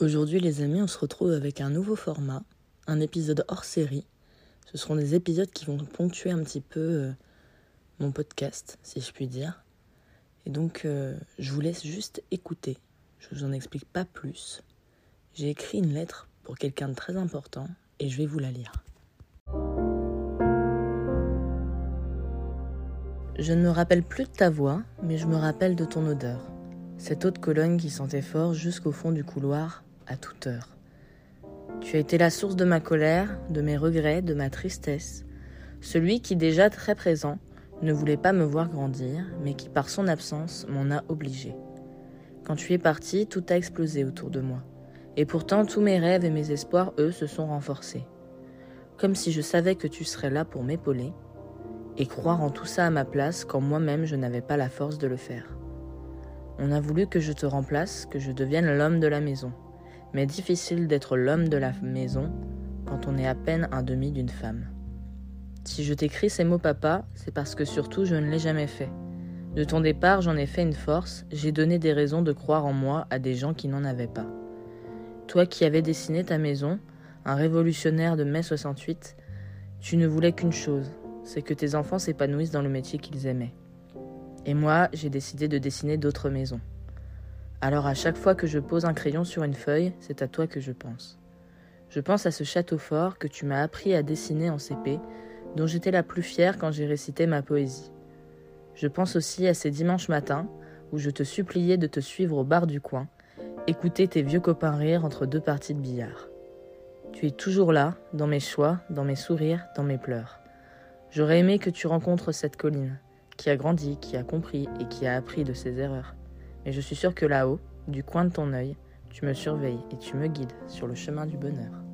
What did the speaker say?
Aujourd'hui les amis, on se retrouve avec un nouveau format, un épisode hors série. Ce seront des épisodes qui vont ponctuer un petit peu euh, mon podcast, si je puis dire. Et donc euh, je vous laisse juste écouter. Je vous en explique pas plus. J'ai écrit une lettre pour quelqu'un de très important et je vais vous la lire. Je ne me rappelle plus de ta voix, mais je me rappelle de ton odeur. Cette eau de Cologne qui sentait fort jusqu'au fond du couloir à toute heure. Tu as été la source de ma colère, de mes regrets, de ma tristesse, celui qui déjà très présent ne voulait pas me voir grandir, mais qui par son absence m'en a obligé. Quand tu es parti, tout a explosé autour de moi, et pourtant tous mes rêves et mes espoirs, eux, se sont renforcés. Comme si je savais que tu serais là pour m'épauler, et croire en tout ça à ma place quand moi-même je n'avais pas la force de le faire. On a voulu que je te remplace, que je devienne l'homme de la maison mais difficile d'être l'homme de la maison quand on est à peine un demi d'une femme. Si je t'écris ces mots papa, c'est parce que surtout je ne l'ai jamais fait. De ton départ, j'en ai fait une force, j'ai donné des raisons de croire en moi à des gens qui n'en avaient pas. Toi qui avais dessiné ta maison, un révolutionnaire de mai 68, tu ne voulais qu'une chose, c'est que tes enfants s'épanouissent dans le métier qu'ils aimaient. Et moi, j'ai décidé de dessiner d'autres maisons. Alors à chaque fois que je pose un crayon sur une feuille, c'est à toi que je pense. Je pense à ce château fort que tu m'as appris à dessiner en CP, dont j'étais la plus fière quand j'ai récité ma poésie. Je pense aussi à ces dimanches matins où je te suppliais de te suivre au bar du coin, écouter tes vieux copains rire entre deux parties de billard. Tu es toujours là, dans mes choix, dans mes sourires, dans mes pleurs. J'aurais aimé que tu rencontres cette colline, qui a grandi, qui a compris et qui a appris de ses erreurs. Et je suis sûr que là-haut, du coin de ton œil, tu me surveilles et tu me guides sur le chemin du bonheur.